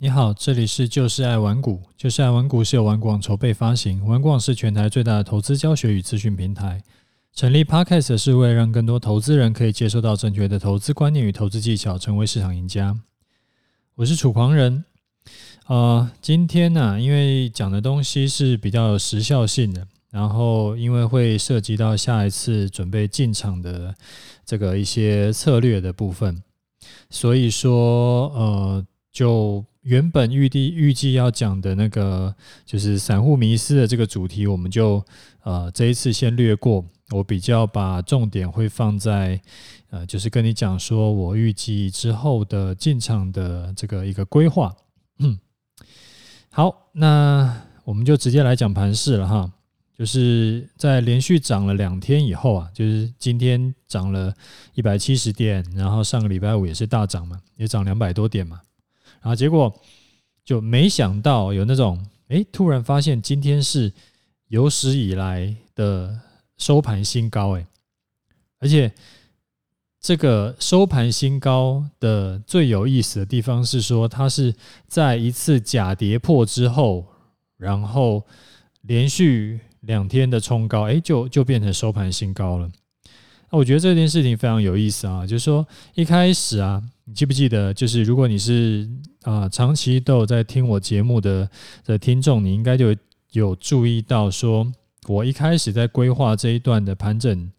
你好，这里是就是爱玩股，就是爱玩股是由玩广筹备发行，玩广是全台最大的投资教学与资讯平台。成立 Podcast 是为了让更多投资人可以接受到正确的投资观念与投资技巧，成为市场赢家。我是楚狂人，呃，今天呢、因为讲的东西是比较有时效性的，然后因为会涉及到下一次准备进场的这个一些策略的部分，所以说，呃，就原本预计预计要讲的那个就是散户迷思的这个主题，我们就呃这一次先略过。我比较把重点会放在，呃，就是跟你讲说我预计之后的进场的这个一个规划。嗯，好，那我们就直接来讲盘势了哈。就是在连续涨了两天以后啊，就是今天涨了一百七十点，然后上个礼拜五也是大涨嘛，也涨两百多点嘛，然后结果就没想到有那种，诶，突然发现今天是有史以来的。收盘新高，诶，而且这个收盘新高的最有意思的地方是说，它是在一次假跌破之后，然后连续两天的冲高，诶，就就变成收盘新高了。那我觉得这件事情非常有意思啊，就是说一开始啊，你记不记得？就是如果你是啊长期都有在听我节目的的听众，你应该就有注意到说。我一开始在规划这一段的盘整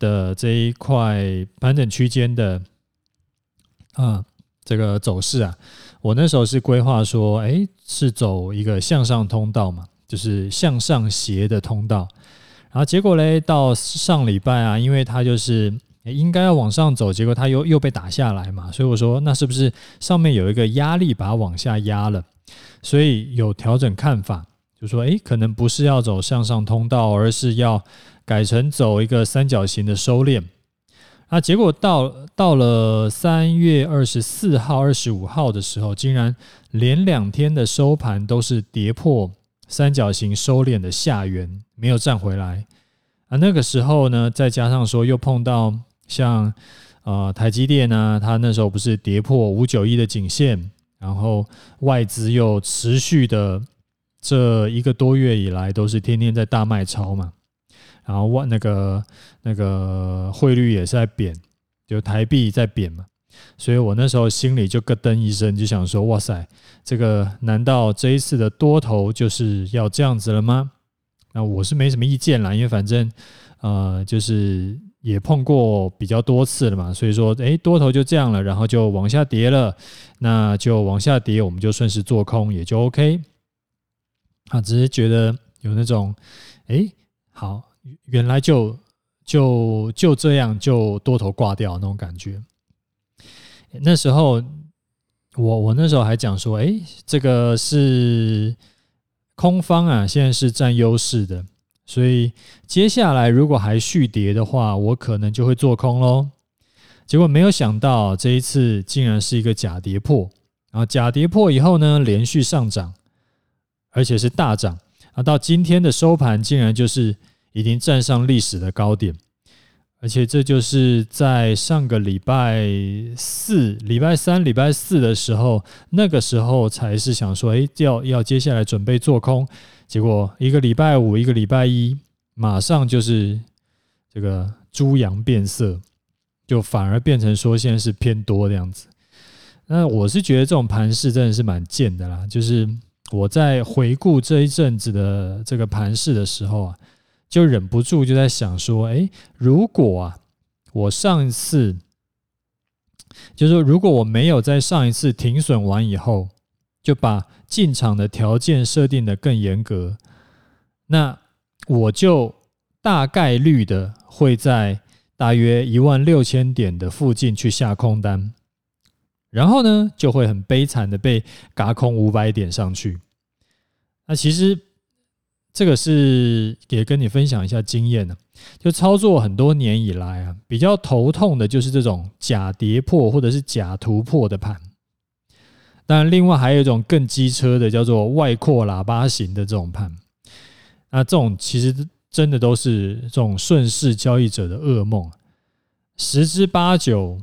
的这一块盘整区间的啊这个走势啊，我那时候是规划说，哎，是走一个向上通道嘛，就是向上斜的通道。然后结果嘞，到上礼拜啊，因为它就是应该要往上走，结果它又又被打下来嘛，所以我说，那是不是上面有一个压力把它往下压了？所以有调整看法。就说，诶，可能不是要走向上通道，而是要改成走一个三角形的收敛。啊，结果到到了三月二十四号、二十五号的时候，竟然连两天的收盘都是跌破三角形收敛的下缘，没有站回来。啊，那个时候呢，再加上说又碰到像呃台积电呢，它那时候不是跌破五九一的颈线，然后外资又持续的。这一个多月以来都是天天在大卖超嘛，然后万那个那个汇率也是在贬，就台币在贬嘛，所以我那时候心里就咯噔一声，就想说：哇塞，这个难道这一次的多头就是要这样子了吗？那我是没什么意见啦，因为反正呃就是也碰过比较多次了嘛，所以说诶多头就这样了，然后就往下跌了，那就往下跌，我们就顺势做空也就 OK。啊，只是觉得有那种，哎，好，原来就就就这样就多头挂掉那种感觉。那时候我我那时候还讲说，哎，这个是空方啊，现在是占优势的，所以接下来如果还续跌的话，我可能就会做空喽。结果没有想到这一次竟然是一个假跌破，然后假跌破以后呢，连续上涨。而且是大涨啊！到今天的收盘，竟然就是已经站上历史的高点，而且这就是在上个礼拜四、礼拜三、礼拜四的时候，那个时候才是想说，哎，要要接下来准备做空，结果一个礼拜五、一个礼拜一，马上就是这个猪羊变色，就反而变成说现在是偏多的样子。那我是觉得这种盘势真的是蛮贱的啦，就是。我在回顾这一阵子的这个盘势的时候啊，就忍不住就在想说，哎，如果啊，我上一次，就是说，如果我没有在上一次停损完以后，就把进场的条件设定的更严格，那我就大概率的会在大约一万六千点的附近去下空单。然后呢，就会很悲惨的被嘎空五百点上去。那其实这个是也跟你分享一下经验呢。就操作很多年以来啊，比较头痛的就是这种假跌破或者是假突破的盘。当然，另外还有一种更机车的，叫做外扩喇叭型的这种盘。那这种其实真的都是这种顺势交易者的噩梦，十之八九。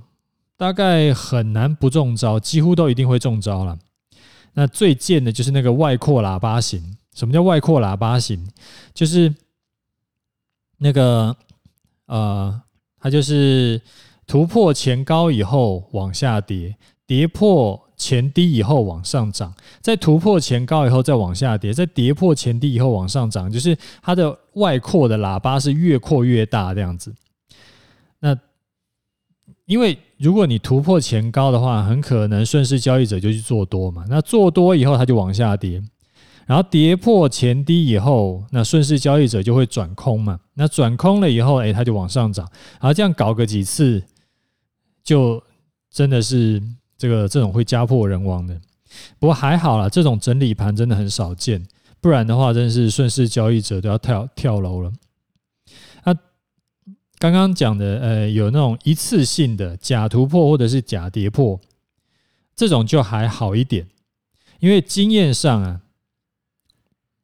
大概很难不中招，几乎都一定会中招了。那最贱的就是那个外扩喇叭型。什么叫外扩喇叭型？就是那个呃，它就是突破前高以后往下跌，跌破前低以后往上涨，再突破前高以后再往下跌，再跌破前低以后往上涨，就是它的外扩的喇叭是越扩越大这样子。那因为如果你突破前高的话，很可能顺势交易者就去做多嘛。那做多以后，它就往下跌，然后跌破前低以后，那顺势交易者就会转空嘛。那转空了以后，哎，它就往上涨。然后这样搞个几次，就真的是。这个这种会家破人亡的，不过还好啦，这种整理盘真的很少见，不然的话，真是顺势交易者都要跳跳楼了。那刚刚讲的，呃，有那种一次性的假突破或者是假跌破，这种就还好一点，因为经验上啊，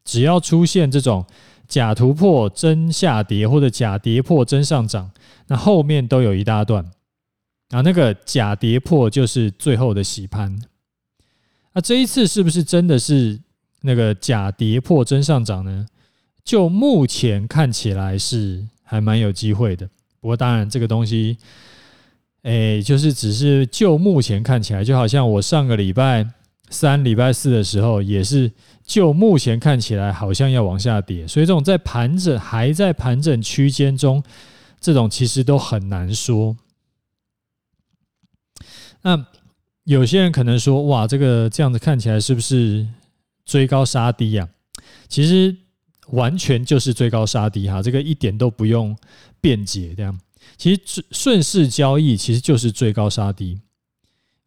只要出现这种假突破真下跌或者假跌破真上涨，那后面都有一大段。啊，那个假跌破就是最后的洗盘。那这一次是不是真的是那个假跌破真上涨呢？就目前看起来是还蛮有机会的。不过当然这个东西，哎，就是只是就目前看起来，就好像我上个礼拜三、礼拜四的时候，也是就目前看起来好像要往下跌。所以这种在盘整还在盘整区间中，这种其实都很难说。那有些人可能说：“哇，这个这样子看起来是不是追高杀低呀？”其实完全就是追高杀低哈，这个一点都不用辩解。这样，其实顺势交易其实就是追高杀低，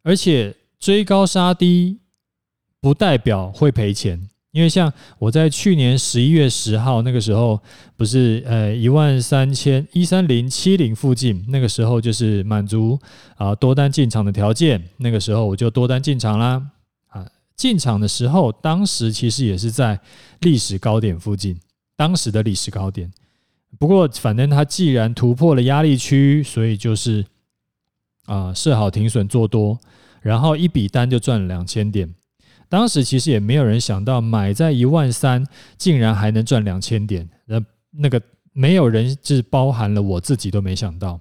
而且追高杀低不代表会赔钱。因为像我在去年十一月十号那个时候，不是呃一万三千一三零七零附近，那个时候就是满足啊多单进场的条件，那个时候我就多单进场啦。啊，进场的时候，当时其实也是在历史高点附近，当时的历史高点。不过反正它既然突破了压力区，所以就是啊设好停损做多，然后一笔单就赚了两千点。当时其实也没有人想到买在一万三，竟然还能赚两千点。那那个没有人，是包含了我自己都没想到。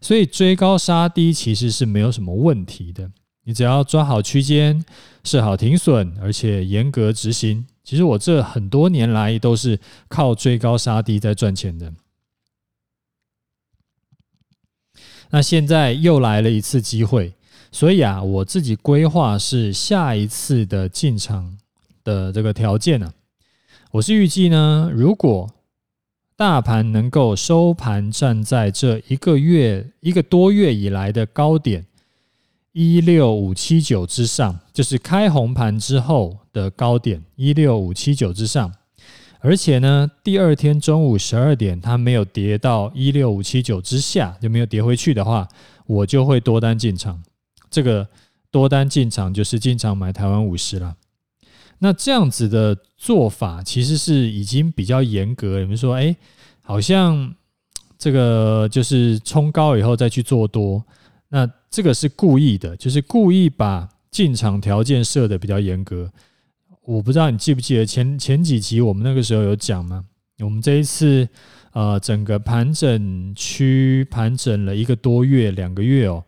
所以追高杀低其实是没有什么问题的。你只要抓好区间，设好停损，而且严格执行。其实我这很多年来都是靠追高杀低在赚钱的。那现在又来了一次机会。所以啊，我自己规划是下一次的进场的这个条件呢，我是预计呢，如果大盘能够收盘站在这一个月一个多月以来的高点一六五七九之上，就是开红盘之后的高点一六五七九之上，而且呢，第二天中午十二点它没有跌到一六五七九之下，就没有跌回去的话，我就会多单进场。这个多单进场就是进场买台湾五十了。那这样子的做法其实是已经比较严格。你们说，哎，好像这个就是冲高以后再去做多，那这个是故意的，就是故意把进场条件设得比较严格。我不知道你记不记得前前几集我们那个时候有讲吗？我们这一次呃整个盘整区盘整了一个多月两个月哦，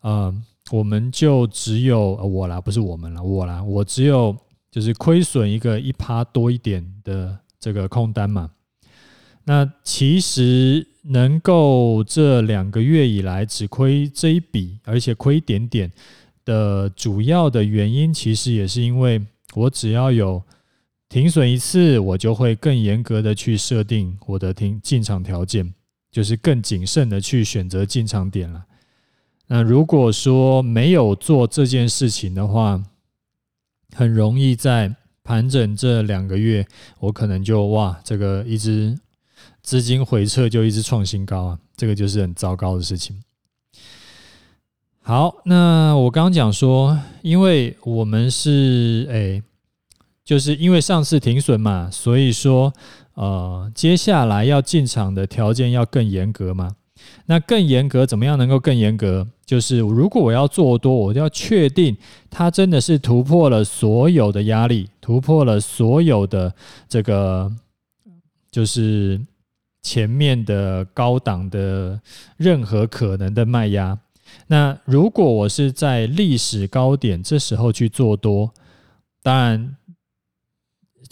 呃。我们就只有我啦，不是我们啦，我啦，我只有就是亏损一个一趴多一点的这个空单嘛。那其实能够这两个月以来只亏这一笔，而且亏一点点的主要的原因，其实也是因为我只要有停损一次，我就会更严格的去设定我的停进场条件，就是更谨慎的去选择进场点了。那如果说没有做这件事情的话，很容易在盘整这两个月，我可能就哇，这个一直资金回撤就一直创新高啊，这个就是很糟糕的事情。好，那我刚刚讲说，因为我们是诶，就是因为上次停损嘛，所以说呃，接下来要进场的条件要更严格嘛。那更严格，怎么样能够更严格？就是如果我要做多，我就要确定它真的是突破了所有的压力，突破了所有的这个，就是前面的高档的任何可能的卖压。那如果我是在历史高点这时候去做多，当然。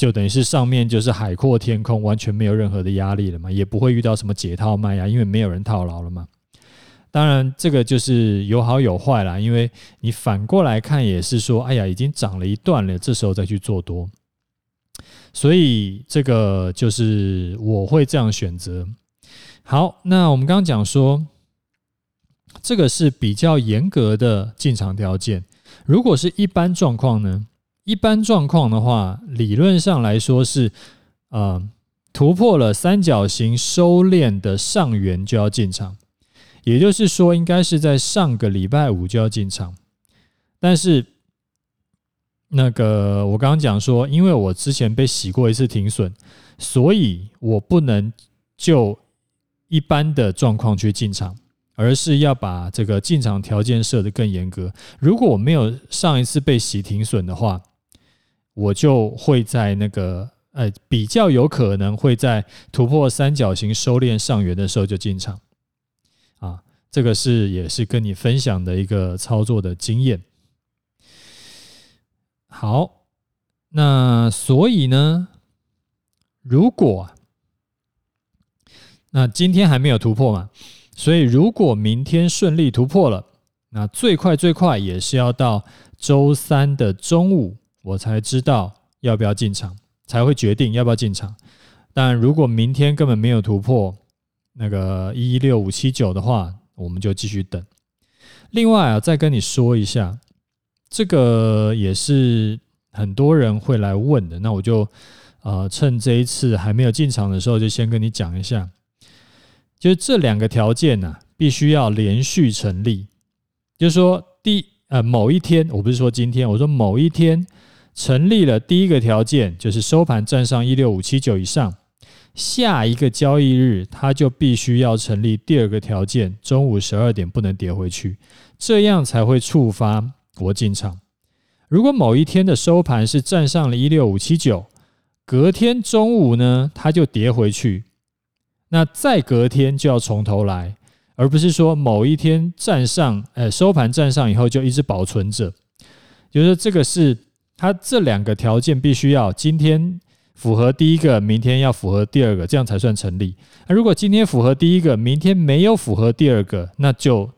就等于是上面就是海阔天空，完全没有任何的压力了嘛，也不会遇到什么解套卖呀，因为没有人套牢了嘛。当然，这个就是有好有坏啦，因为你反过来看也是说，哎呀，已经涨了一段了，这时候再去做多，所以这个就是我会这样选择。好，那我们刚刚讲说，这个是比较严格的进场条件，如果是一般状况呢？一般状况的话，理论上来说是，呃，突破了三角形收敛的上缘就要进场，也就是说，应该是在上个礼拜五就要进场。但是，那个我刚刚讲说，因为我之前被洗过一次停损，所以我不能就一般的状况去进场，而是要把这个进场条件设得更严格。如果我没有上一次被洗停损的话，我就会在那个呃比较有可能会在突破三角形收敛上缘的时候就进场，啊，这个是也是跟你分享的一个操作的经验。好，那所以呢，如果那今天还没有突破嘛，所以如果明天顺利突破了，那最快最快也是要到周三的中午。我才知道要不要进场，才会决定要不要进场。但如果明天根本没有突破那个一六五七九的话，我们就继续等。另外啊，再跟你说一下，这个也是很多人会来问的。那我就呃趁这一次还没有进场的时候，就先跟你讲一下，就是这两个条件呢，必须要连续成立。就是说，第呃某一天，我不是说今天，我说某一天。成立了第一个条件，就是收盘站上一六五七九以上，下一个交易日它就必须要成立第二个条件，中午十二点不能跌回去，这样才会触发我进场。如果某一天的收盘是站上了一六五七九，隔天中午呢，它就跌回去，那再隔天就要从头来，而不是说某一天站上，呃，收盘站上以后就一直保存着，就是这个是。它这两个条件必须要今天符合第一个，明天要符合第二个，这样才算成立。那如果今天符合第一个，明天没有符合第二个，那就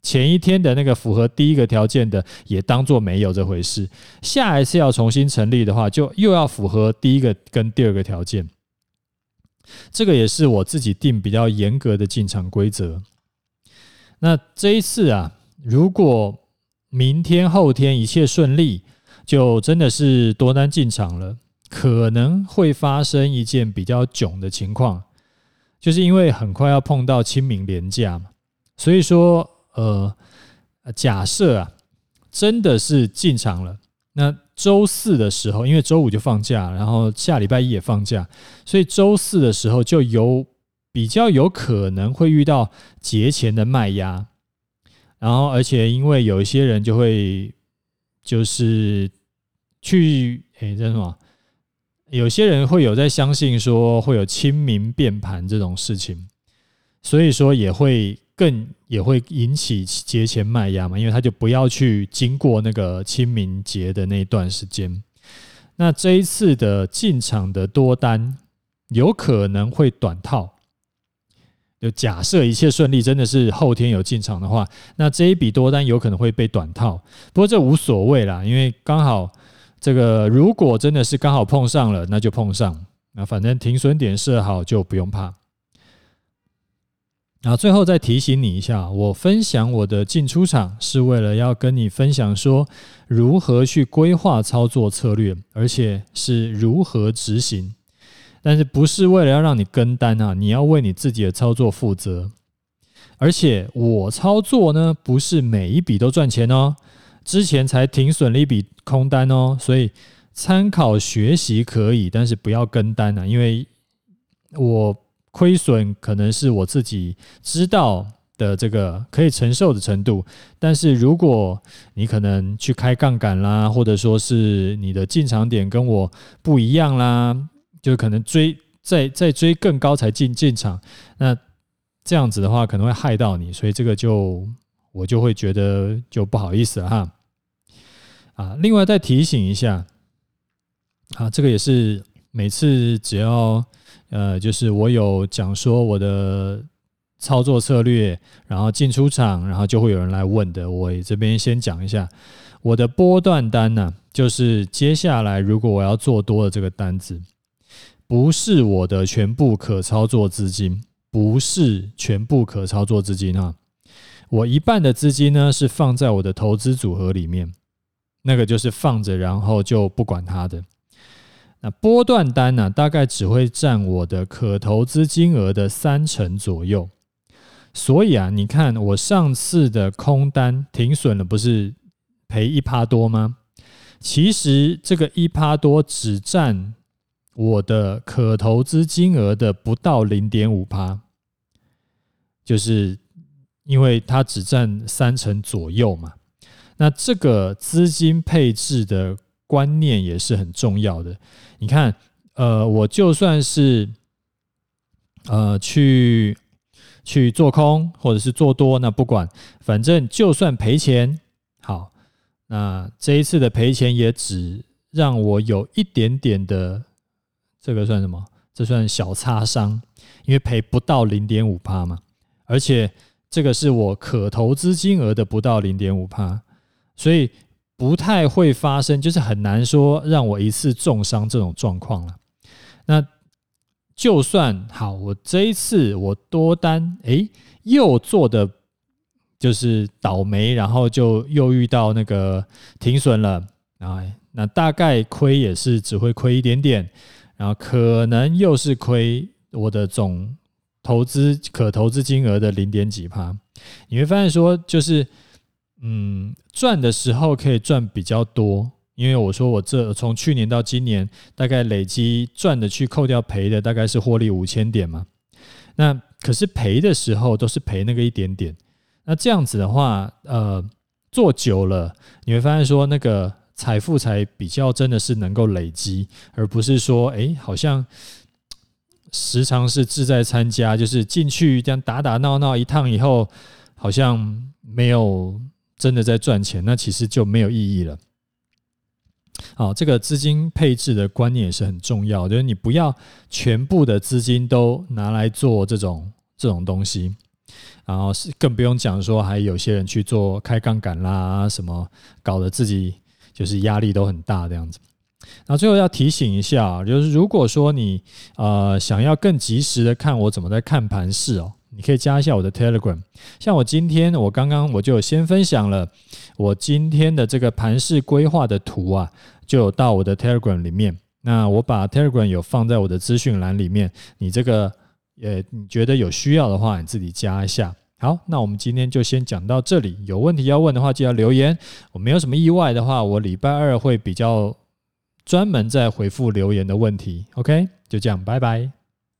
前一天的那个符合第一个条件的也当做没有这回事。下一次要重新成立的话，就又要符合第一个跟第二个条件。这个也是我自己定比较严格的进场规则。那这一次啊，如果明天后天一切顺利，就真的是多单进场了，可能会发生一件比较囧的情况，就是因为很快要碰到清明连假嘛，所以说，呃，假设啊，真的是进场了，那周四的时候，因为周五就放假，然后下礼拜一也放假，所以周四的时候就有比较有可能会遇到节前的卖压，然后而且因为有一些人就会就是。去诶，这什么？有些人会有在相信说会有清明变盘这种事情，所以说也会更也会引起节前卖压嘛，因为他就不要去经过那个清明节的那段时间。那这一次的进场的多单有可能会短套，就假设一切顺利，真的是后天有进场的话，那这一笔多单有可能会被短套。不过这无所谓啦，因为刚好。这个如果真的是刚好碰上了，那就碰上。那反正停损点设好就不用怕。然后最后再提醒你一下，我分享我的进出场是为了要跟你分享说如何去规划操作策略，而且是如何执行。但是不是为了要让你跟单啊？你要为你自己的操作负责。而且我操作呢，不是每一笔都赚钱哦。之前才停损了一笔空单哦，所以参考学习可以，但是不要跟单啊，因为我亏损可能是我自己知道的这个可以承受的程度，但是如果你可能去开杠杆啦，或者说是你的进场点跟我不一样啦，就可能追再再追更高才进进场，那这样子的话可能会害到你，所以这个就我就会觉得就不好意思了哈。啊，另外再提醒一下，啊，这个也是每次只要呃，就是我有讲说我的。操作策略，然后进出场，然后就会有人来问的。我这边先讲一下我的波段单呢，就是接下来如果我要做多的这个单子，不是我的全部可操作资金，不是全部可操作资金啊。我一半的资金呢是放在我的投资组合里面，那个就是放着，然后就不管它的。那波段单呢，大概只会占我的可投资金额的三成左右。所以啊，你看我上次的空单停损了，不是赔一趴多吗？其实这个一趴多只占我的可投资金额的不到零点五趴，就是因为它只占三成左右嘛。那这个资金配置的观念也是很重要的。你看，呃，我就算是呃去。去做空或者是做多，那不管，反正就算赔钱，好，那这一次的赔钱也只让我有一点点的，这个算什么？这算小擦伤，因为赔不到零点五趴嘛，而且这个是我可投资金额的不到零点五趴，所以不太会发生，就是很难说让我一次重伤这种状况了。那。就算好，我这一次我多单，诶，又做的就是倒霉，然后就又遇到那个停损了，啊，那大概亏也是只会亏一点点，然后可能又是亏我的总投资可投资金额的零点几趴，你会发现说，就是嗯，赚的时候可以赚比较多。因为我说我这从去年到今年，大概累积赚的去扣掉赔的，大概是获利五千点嘛。那可是赔的时候都是赔那个一点点。那这样子的话，呃，做久了你会发现说，那个财富才比较真的是能够累积，而不是说，哎，好像时常是志在参加，就是进去这样打打闹闹一趟以后，好像没有真的在赚钱，那其实就没有意义了。好，这个资金配置的观念也是很重要，就是你不要全部的资金都拿来做这种这种东西，然后是更不用讲说还有些人去做开杠杆啦，什么搞得自己就是压力都很大这样子。那最后要提醒一下，就是如果说你呃想要更及时的看我怎么在看盘市哦。你可以加一下我的 Telegram，像我今天我刚刚我就先分享了我今天的这个盘势规划的图啊，就到我的 Telegram 里面。那我把 Telegram 有放在我的资讯栏里面，你这个呃你觉得有需要的话，你自己加一下。好，那我们今天就先讲到这里。有问题要问的话，记得留言。我没有什么意外的话，我礼拜二会比较专门在回复留言的问题。OK，就这样，拜拜。